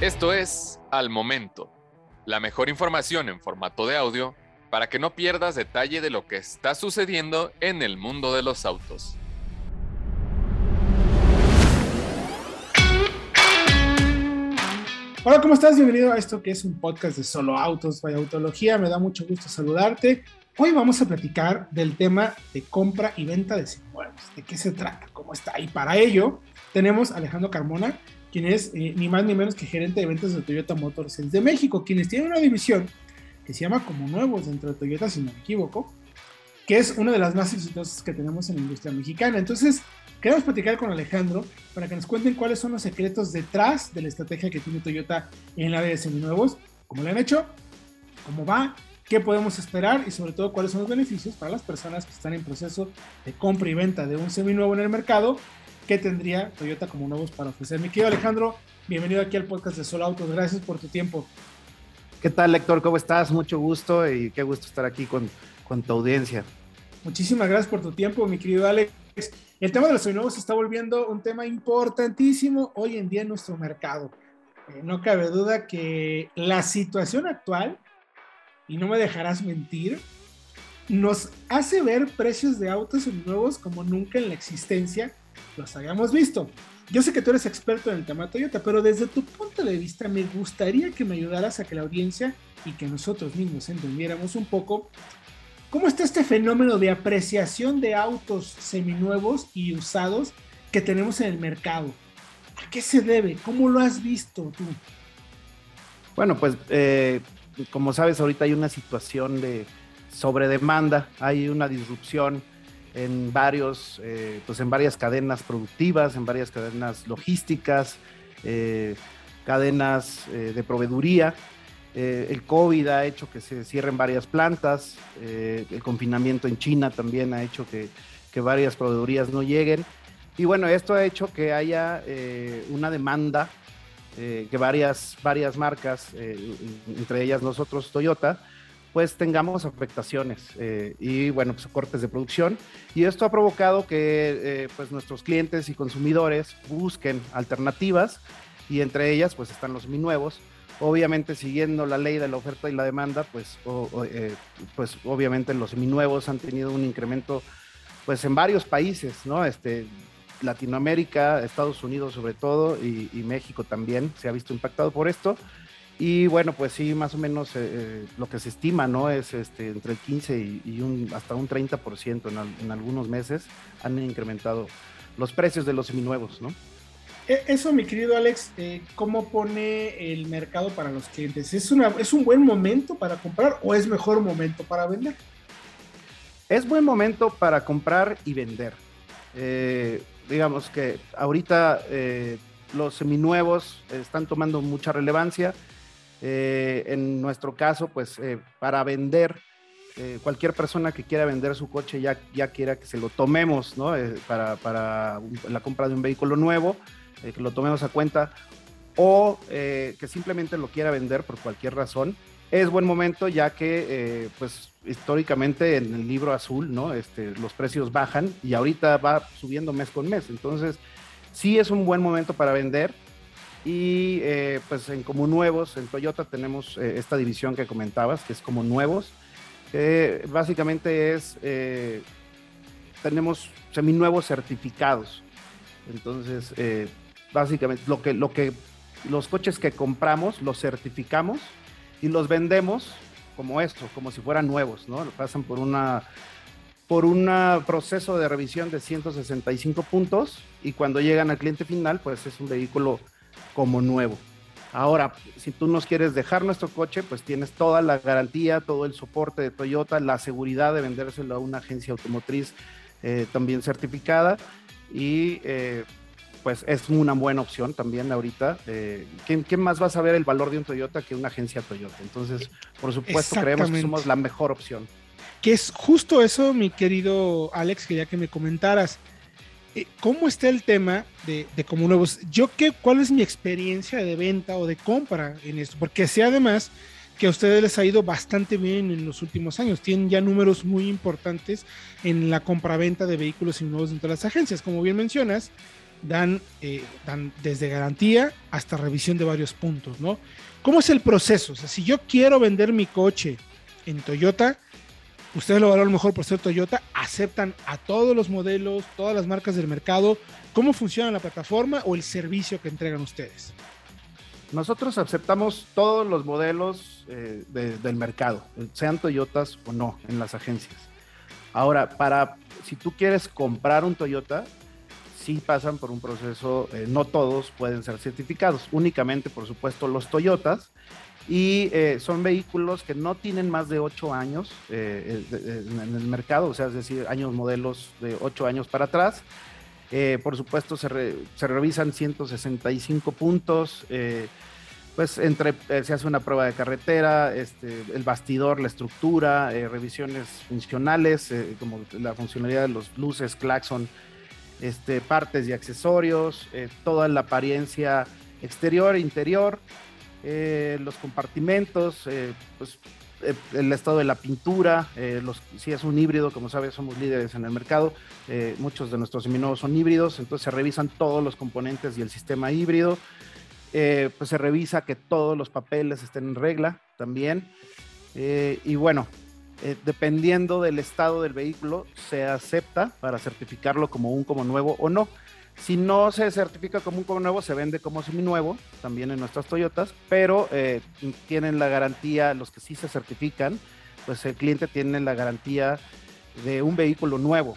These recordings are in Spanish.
Esto es Al Momento, la mejor información en formato de audio para que no pierdas detalle de lo que está sucediendo en el mundo de los autos. Hola, ¿cómo estás? Bienvenido a esto que es un podcast de solo autos, vaya autología. Me da mucho gusto saludarte. Hoy vamos a platicar del tema de compra y venta de seminuevos. ¿De qué se trata? ¿Cómo está? Y para ello tenemos a Alejandro Carmona, quien es eh, ni más ni menos que gerente de ventas de Toyota Motors de México, quienes tienen una división que se llama como nuevos dentro de Toyota, si no me equivoco, que es una de las más exitosas que tenemos en la industria mexicana. Entonces, queremos platicar con Alejandro para que nos cuenten cuáles son los secretos detrás de la estrategia que tiene Toyota en la área de seminuevos, cómo lo han hecho, cómo va, qué podemos esperar y sobre todo cuáles son los beneficios para las personas que están en proceso de compra y venta de un seminuevo en el mercado qué tendría Toyota como nuevos para ofrecer. Mi querido Alejandro, bienvenido aquí al podcast de Solo Autos. Gracias por tu tiempo. ¿Qué tal, Lector? ¿Cómo estás? Mucho gusto y qué gusto estar aquí con, con tu audiencia. Muchísimas gracias por tu tiempo, mi querido Alex. El tema de los seminuevos se está volviendo un tema importantísimo hoy en día en nuestro mercado. Eh, no cabe duda que la situación actual, y no me dejarás mentir, nos hace ver precios de autos nuevos como nunca en la existencia los habíamos visto. Yo sé que tú eres experto en el tema Toyota, pero desde tu punto de vista me gustaría que me ayudaras a que la audiencia y que nosotros mismos entendiéramos un poco cómo está este fenómeno de apreciación de autos seminuevos y usados que tenemos en el mercado. ¿A qué se debe? ¿Cómo lo has visto tú? Bueno, pues eh, como sabes, ahorita hay una situación de sobredemanda, hay una disrupción en varios, eh, pues en varias cadenas productivas, en varias cadenas logísticas, eh, cadenas eh, de proveeduría. el COVID ha hecho que se cierren varias plantas, el confinamiento en China también ha hecho que, que, varias proveedurías no lleguen. Y bueno, esto ha hecho que haya una demanda que varias, varias marcas, entre ellas nosotros Toyota, pues tengamos afectaciones eh, y bueno, pues cortes de producción. Y esto ha provocado que eh, pues nuestros clientes y consumidores busquen alternativas y entre ellas pues están los nuevos. Obviamente siguiendo la ley de la oferta y la demanda, pues, eh, pues obviamente los seminuevos han tenido un incremento pues en varios países, ¿no? Este, Latinoamérica, Estados Unidos sobre todo y México también se ha visto impactado por esto. Y bueno, pues sí, más o menos eh, eh, lo que se estima, ¿no? Es este, entre el 15 y, un, hasta un 30% en, en algunos meses han incrementado los precios de los seminuevos, ¿no? E, eso, mi querido Alex, eh, ¿cómo pone el mercado para los clientes? ¿Es, una, ¿Es un buen momento para comprar o es mejor momento para vender? Es buen momento para comprar y vender. digamos que ahorita los seminuevos están tomando mucha relevancia eh, en nuestro caso, pues eh, para vender, eh, cualquier persona que quiera vender su coche ya, ya quiera que se lo tomemos, ¿no? para, para la compra de un vehículo nuevo, que lo tomemos a cuenta, o que simplemente lo quiera vender por cualquier razón. Es buen momento ya que, pues históricamente en el libro azul, ¿no? Este, los precios bajan y ahorita va subiendo mes con mes. Entonces, sí es un buen momento para vender y eh, pues en como nuevos, en Toyota tenemos eh, esta división que comentabas, que es como nuevos, que básicamente es, eh, tenemos seminuevos certificados. Entonces, básicamente lo que, lo que los coches que compramos los certificamos y los vendemos como esto, como si fueran nuevos, ¿no? Pasan por una por un proceso de revisión de 165 puntos y cuando llegan al cliente final, pues es un vehículo como nuevo. Ahora, si tú nos quieres dejar nuestro coche, pues tienes toda la garantía, todo el soporte de Toyota, la seguridad de vendérselo a una agencia automotriz eh, también certificada y eh, pues es una buena opción también ahorita. Eh, ¿quién, más va a saber el valor de un Toyota que una agencia Toyota? Entonces, por supuesto, creemos que somos la mejor opción. Que es justo eso, mi querido Alex, quería que me comentaras. Eh, ¿cómo está el tema de, como nuevos? Yo, qué, ¿cuál es mi experiencia de venta o de compra en esto? Porque sé además que a ustedes les ha ido bastante bien en los últimos años. Tienen ya números muy importantes en la compra-venta de vehículos y nuevos dentro de las agencias. Como bien mencionas, dan, eh, dan desde garantía hasta revisión de varios puntos, ¿no? ¿Cómo es el proceso? O sea, si yo quiero vender mi coche en Toyota, ustedes lo valoran mejor por ser Toyota, aceptan a todos los modelos, todas las marcas del mercado. ¿Cómo funciona la plataforma o el servicio que entregan ustedes? Nosotros aceptamos todos los modelos eh, del mercado, sean Toyotas o no, en las agencias. Ahora, para si tú quieres comprar un Toyota, sí pasan por un proceso, eh, no todos pueden ser certificados, únicamente, por supuesto, los Toyotas. Y eh, son vehículos que no tienen más de 8 años en el mercado, o sea, es decir, años modelos de 8 años para atrás. Eh, por supuesto, se, revisan 165 puntos. Eh, pues entre, eh, se hace una prueba de carretera, este, el bastidor, la estructura, revisiones funcionales, como la funcionalidad de los luces, claxon, este, partes y accesorios, toda la apariencia exterior e interior, los compartimentos, pues eh, el estado de la pintura, eh, si es un híbrido, como sabes, somos líderes en el mercado, eh, muchos de nuestros seminuevos son híbridos, entonces se revisan todos los componentes y el sistema híbrido, pues se revisa que todos los papeles estén en regla también, y bueno, dependiendo del estado del vehículo, se acepta para certificarlo como un como nuevo o no. Si no se certifica como un como nuevo, se vende como seminuevo, también en nuestras Toyotas, pero eh, tienen la garantía, los que sí se certifican, pues el cliente tiene la garantía de un vehículo nuevo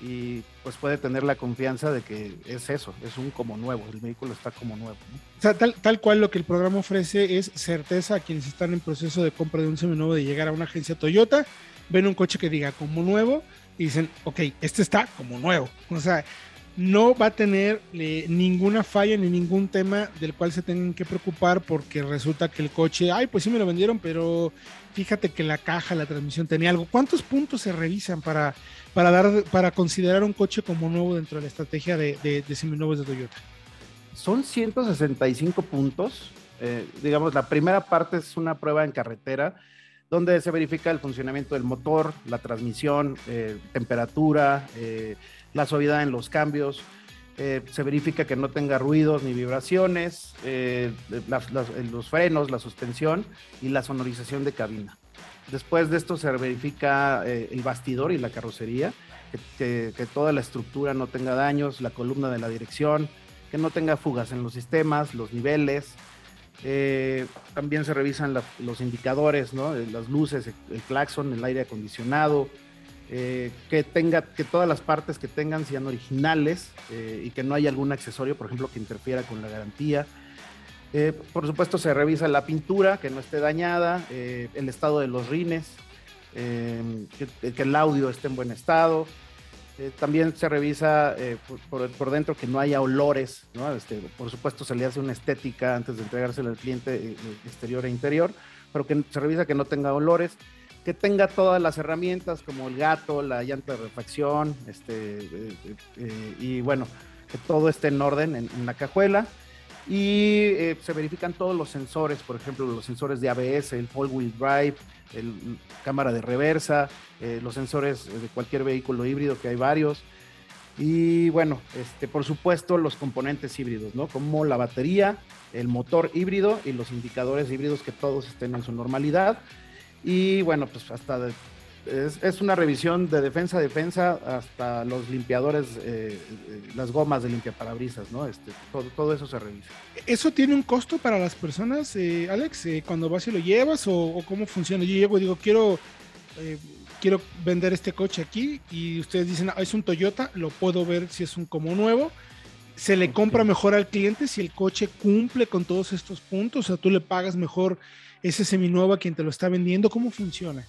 y pues puede tener la confianza de que es eso, es un como nuevo, el vehículo está como nuevo. Tal, tal cual lo que el programa ofrece es certeza a quienes están en proceso de compra de un seminuevo de llegar a una agencia Toyota, ven un coche que diga como nuevo y dicen, ok, este está como nuevo. O sea, no va a tener eh, ninguna falla ni ningún tema del cual se tengan que preocupar porque resulta que el coche, ay, pues sí me lo vendieron, pero fíjate que la caja, la transmisión tenía algo. ¿Cuántos puntos se revisan para, para, dar, para considerar un coche como nuevo dentro de la estrategia de, de, seminuevos de Toyota? Son 165 puntos. Eh, digamos, la primera parte es una prueba en carretera donde se verifica el funcionamiento del motor, la transmisión, eh, temperatura, la suavidad en los cambios, eh, se verifica que no tenga ruidos ni vibraciones, eh, los frenos, la suspensión y la sonorización de cabina. Después de esto se verifica eh, el bastidor y la carrocería, que, toda la estructura no tenga daños, la columna de la dirección, que no tenga fugas en los sistemas, los niveles. también se revisan los indicadores, las luces, el claxon, el aire acondicionado, eh, que tenga, que todas las partes que tengan sean originales eh, y que no haya algún accesorio, por ejemplo, que interfiera con la garantía. Eh, por supuesto, se revisa la pintura, que no esté dañada, el estado de los rines, que, que, el audio esté en buen estado. también se revisa por, por, dentro que no haya olores, ¿no? Este, por supuesto, se le hace una estética antes de entregárselo al cliente exterior e interior, pero que se revisa que no tenga olores que tenga todas las herramientas como el gato, la llanta de refacción, este, eh, eh, y bueno, que todo esté en orden en, la cajuela. Y eh, se verifican todos los sensores, por ejemplo, los sensores de ABS, el Full Wheel Drive, el cámara de reversa, los sensores de cualquier vehículo híbrido, que hay varios. Y bueno, este, por supuesto, los componentes híbridos, ¿no? Como la batería, el motor híbrido y los indicadores híbridos que todos estén en su normalidad. Y bueno, pues hasta es, una revisión de defensa a defensa hasta los limpiadores, eh, eh, las gomas de limpiaparabrisas, ¿no? Este, todo, todo, eso se revisa. ¿Eso tiene un costo para las personas, eh, Alex? cuando vas y lo llevas o, cómo funciona? Yo llego y digo, quiero, quiero vender este coche aquí y ustedes dicen, ah, es un Toyota, lo puedo ver si es un como nuevo. ¿Se le compra mejor al cliente si el coche cumple con todos estos puntos? O sea, tú le pagas mejor ese seminuevo a quien te lo está vendiendo? ¿Cómo funciona?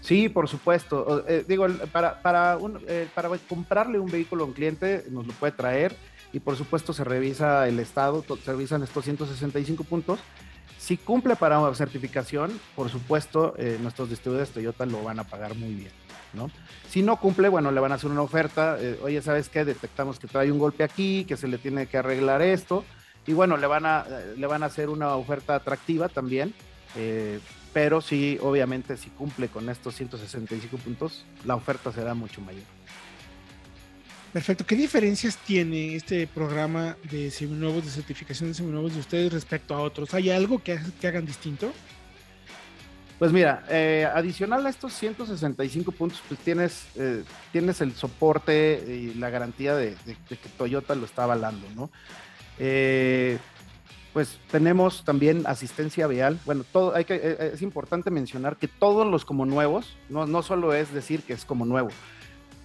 Sí, por supuesto. Eh, digo, para, para, eh, para comprarle un vehículo a un cliente nos lo puede traer y por supuesto se revisa el estado, se revisan estos 165 puntos. Si cumple para una certificación, por supuesto, eh, nuestros distribuidores Toyota lo van a pagar muy bien. ¿no? Si no cumple, bueno, le van a hacer una oferta. Oye, ¿sabes qué? Detectamos que trae un golpe aquí, que se le tiene que arreglar esto y bueno, le van a, le van a hacer una oferta atractiva también, eh, pero sí, obviamente, si cumple con estos 165 puntos, la oferta será mucho mayor. Perfecto. ¿Qué diferencias tiene este programa de seminuevos, de certificación de seminuevos de ustedes respecto a otros? ¿Hay algo que, hagan distinto? Pues mira, eh, adicional a estos 165 puntos, pues tienes, eh, tienes el soporte y la garantía de, que Toyota lo está avalando, ¿no? Eh, pues tenemos también asistencia vial. Bueno, todo hay que, es importante mencionar que todos los como nuevos, no, no solo es decir que es como nuevo,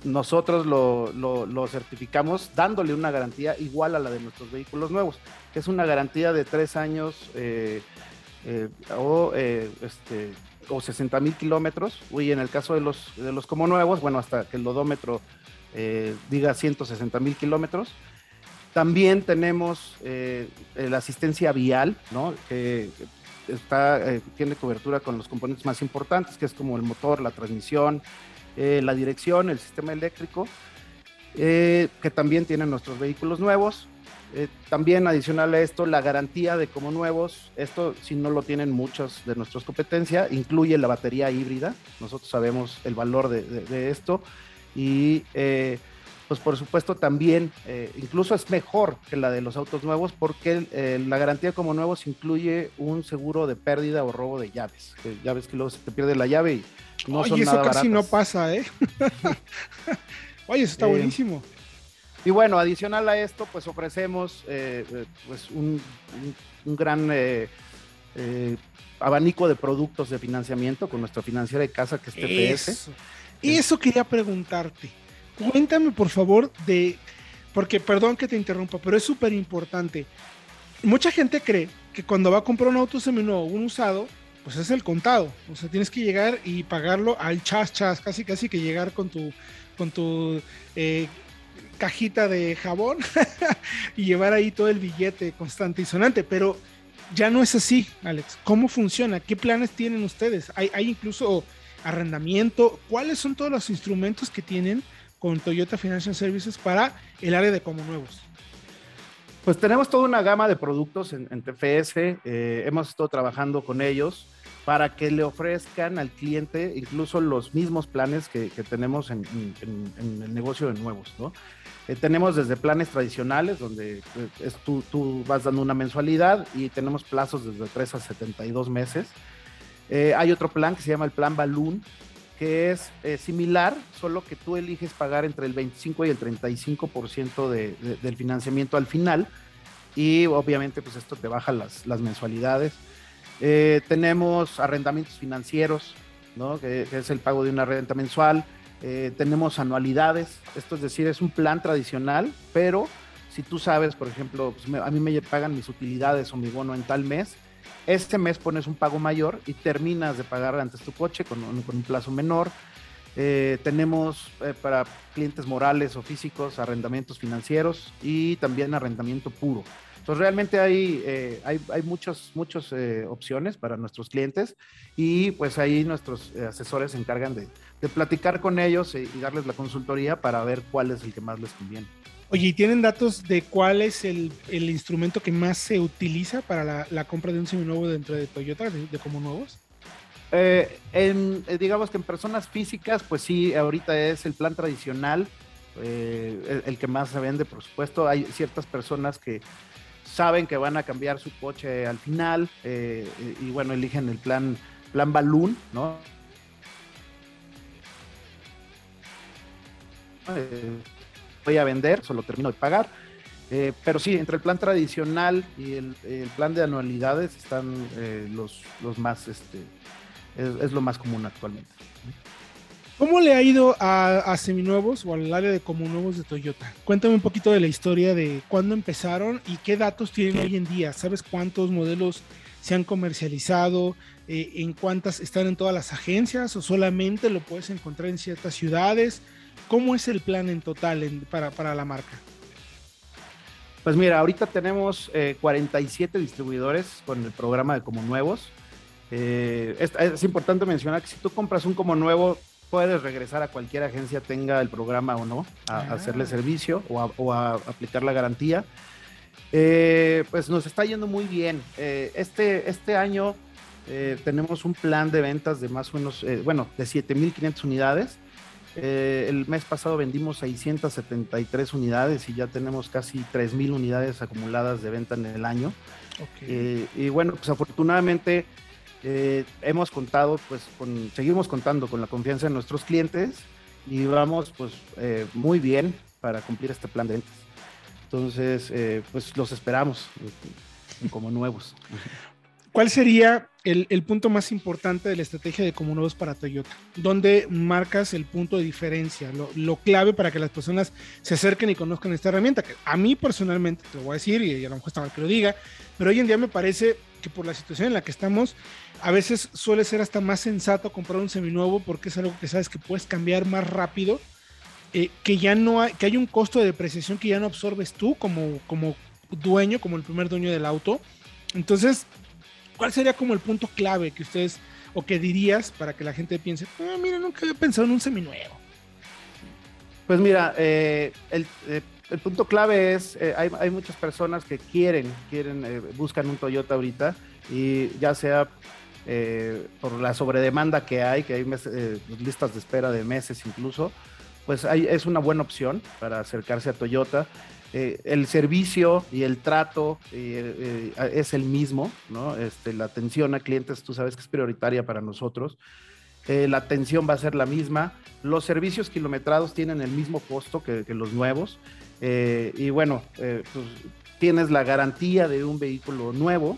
nosotros lo, certificamos dándole una garantía igual a la de nuestros vehículos nuevos, que es una garantía de tres años eh, eh, o, eh, este, o 60 mil kilómetros. Y en el caso de los, de los como nuevos, bueno, hasta que el odómetro diga 160 mil kilómetros. También tenemos la asistencia vial, ¿no? que está, tiene cobertura con los componentes más importantes, que es como el motor, la transmisión, eh, la dirección, el sistema eléctrico, eh, que también tienen nuestros vehículos nuevos. Eh, también adicional a esto, la garantía de como nuevos, esto si no lo tienen muchos de nuestras competencias, incluye la batería híbrida, nosotros sabemos el valor de, esto y pues por supuesto también, incluso es mejor que la de los autos nuevos porque la garantía como nuevos incluye un seguro de pérdida o robo de llaves, que llaves que luego se te pierde la llave y no Oye, eso casi no pasa, ¿eh? Oye, eso está eh, buenísimo. Y bueno, adicional a esto, pues ofrecemos eh, eh, pues un, gran abanico de productos de financiamiento con nuestra financiera de casa que es TPS. Y eso quería preguntarte. Cuéntame, por favor, de. Porque, perdón que te interrumpa, pero es súper importante. Mucha gente cree que cuando va a comprar un auto seminovo o un usado, pues es el contado. O sea, tienes que llegar y pagarlo al chas chas, casi casi que llegar con tu, con tu eh, cajita de jabón y llevar ahí todo el billete constante y sonante. Pero ya no es así, Alex. ¿Cómo funciona? ¿Qué planes tienen ustedes? ¿Hay, hay incluso arrendamiento? ¿Cuáles son todos los instrumentos que tienen con Toyota Financial Services para el área de como nuevos? Pues tenemos toda una gama de productos en, TFS, eh, hemos estado trabajando con ellos para que le ofrezcan al cliente incluso los mismos planes que, tenemos en, el negocio de nuevos, ¿no? Eh, tenemos desde planes tradicionales, donde eh, tú, vas dando una mensualidad y tenemos plazos desde 3 a 72 meses. Hay otro plan que se llama el plan Balloon, que es similar, solo que tú eliges pagar entre el 25 y el 35% de, del financiamiento al final y obviamente pues esto te baja las, las mensualidades. Eh, tenemos arrendamientos financieros, ¿no? que, es el pago de una renta mensual. Eh, tenemos anualidades, esto es decir, es un plan tradicional, pero si tú sabes, por ejemplo, pues, a mí me pagan mis utilidades o mi bono en tal mes, este mes pones un pago mayor y terminas de pagar antes tu coche con un, plazo menor. Eh, tenemos para clientes morales o físicos arrendamientos financieros y también arrendamiento puro. Entonces realmente hay, eh, hay, hay muchas muchos, eh, opciones para nuestros clientes y pues ahí nuestros eh, asesores se encargan de, de platicar con ellos y, darles la consultoría para ver cuál es el que más les conviene. Oye, ¿y tienen datos de cuál es el, el instrumento que más se utiliza para la, compra de un seminuevo dentro de Toyota, de, como nuevos? en, digamos que en personas físicas, pues sí, ahorita es el plan tradicional, el, el, que más se vende, por supuesto. Hay ciertas personas que saben que van a cambiar su coche al final eh, y bueno, eligen el plan, plan Balloon, ¿no? Eh, voy a vender, solo termino de pagar. Eh, pero sí, entre el plan tradicional y el, plan de anualidades están los, los más, este, es, lo más común actualmente. ¿Cómo le ha ido a, Seminuevos o al área de Comunuevos de Toyota? Cuéntame un poquito de la historia de cuándo empezaron y qué datos tienen hoy en día. ¿Sabes cuántos modelos se han comercializado? Eh, ¿En cuántas están en todas las agencias o solamente lo puedes encontrar en ciertas ciudades? ¿Cómo es el plan en total para, la marca? Pues mira, ahorita tenemos 47 eh, distribuidores con el programa de Como Nuevos. Eh, es, es, importante mencionar que si tú compras un Como Nuevo, puedes regresar a cualquier agencia, tenga el programa o no, a, ah. hacerle servicio o a, aplicar la garantía. Eh, pues nos está yendo muy bien. Eh, este, este año eh, tenemos un plan de ventas de más o menos, bueno, de 7.500 unidades. Eh, el mes pasado vendimos 673 unidades y ya tenemos casi 3.000 unidades acumuladas de venta en el año. Eh, y bueno, pues afortunadamente eh, hemos contado, pues con, seguimos contando con la confianza de nuestros clientes y vamos pues muy bien para cumplir este plan de ventas. Entonces, pues los esperamos como nuevos. ¿Cuál sería el, punto más importante de la estrategia de como nuevos para Toyota? ¿Dónde marcas el punto de diferencia? Lo, clave para que las personas se acerquen y conozcan esta herramienta. Que a mí personalmente, te lo voy a decir y a lo mejor está mal que lo diga, pero hoy en día me parece que por la situación en la que estamos, a veces suele ser hasta más sensato comprar un seminuevo porque es algo que sabes que puedes cambiar más rápido, eh, que ya no hay, que hay un costo de depreciación que ya no absorbes tú como, como dueño, como el primer dueño del auto. Entonces, ¿Cuál sería como el punto clave que ustedes o que dirías para que la gente piense, ah, mira, nunca había pensado en un seminuevo? Pues mira, eh, el, eh, el, punto clave es, eh, hay, hay, muchas personas que quieren, quieren, buscan un Toyota ahorita y ya sea por la sobredemanda que hay, que hay listas de espera de meses incluso, pues es una buena opción para acercarse a Toyota. Eh, el servicio y el trato eh, eh, es el mismo, ¿no? Este, la atención a clientes, tú sabes que es prioritaria para nosotros. la atención va a ser la misma. Los servicios kilometrados tienen el mismo costo que, los nuevos. y bueno, pues, tienes la garantía de un vehículo nuevo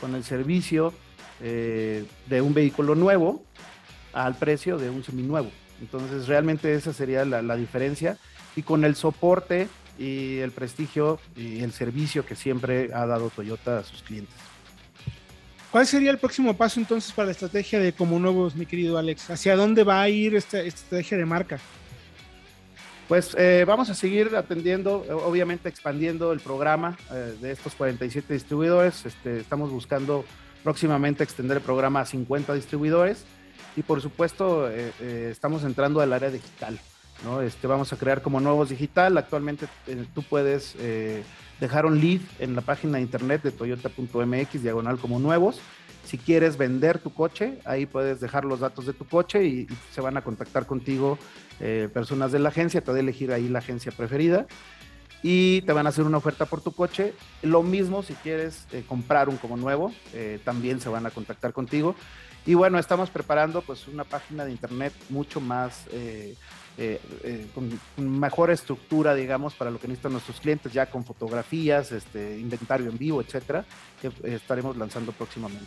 con el servicio de un vehículo nuevo al precio de un seminuevo. Entonces, realmente esa sería la, la diferencia. Y con el soporte y el prestigio y el servicio que siempre ha dado Toyota a sus clientes. ¿Cuál sería el próximo paso entonces para la estrategia de Como Nuevos, mi querido Alex? ¿Hacia dónde va a ir esta, estrategia de marca? Pues eh, vamos a seguir atendiendo, obviamente expandiendo el programa eh, de estos 47 distribuidores. Este, estamos buscando próximamente extender el programa a 50 distribuidores y por supuesto eh, estamos entrando al área digital. ¿No? Este, vamos a crear como nuevos digital. Actualmente eh, tú puedes eh, dejar un lead en la página de internet de toyota.mx, diagonal como nuevos. Si quieres vender tu coche, ahí puedes dejar los datos de tu coche y, se van a contactar contigo eh, personas de la agencia, te elegir ahí la agencia preferida y te van a hacer una oferta por tu coche. Lo mismo si quieres comprar un como nuevo, también se van a contactar contigo. Y bueno, estamos preparando pues una página de internet mucho más eh, eh, con, mejor estructura, digamos, para lo que necesitan nuestros clientes, ya con fotografías, este, inventario en vivo, etcétera, que estaremos lanzando próximamente.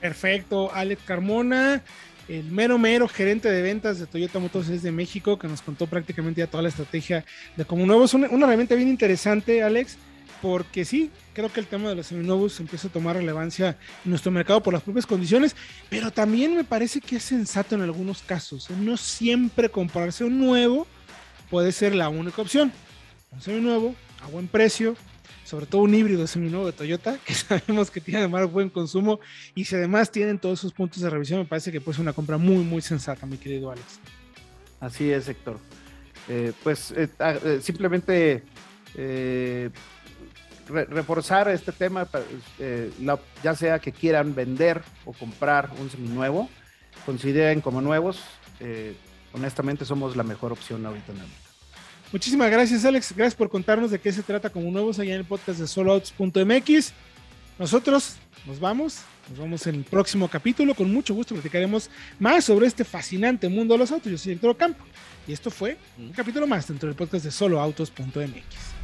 Perfecto, Alex Carmona, el mero mero gerente de ventas de Toyota Motors de México, que nos contó prácticamente ya toda la estrategia de como nuevo. Es una, una herramienta bien interesante, Alex porque sí, creo que el tema de los seminuevos empieza a tomar relevancia en nuestro mercado por las propias condiciones, pero también me parece que es sensato en algunos casos. No siempre comprarse un nuevo puede ser la única opción. Un seminuevo a buen precio, sobre todo un híbrido seminuevo de Toyota, que sabemos que tiene además buen consumo y si además tienen todos esos puntos de revisión, me parece que puede ser una compra muy, muy sensata, mi querido Alex. Así es, Héctor. Eh, pues eh, ah, eh, reforzar este tema, eh, ya sea que quieran vender o comprar un seminuevo, consideren como nuevos. Eh, honestamente, somos la mejor opción ahorita en el Muchísimas gracias, Alex. Gracias por contarnos de qué se trata como nuevos allá en el podcast de soloouts.mx. Nosotros nos vamos, nos vemos en el próximo capítulo. Con mucho gusto platicaremos más sobre este fascinante mundo de los autos. Yo soy Héctor Campo y esto fue un capítulo más dentro del podcast de soloautos.mx.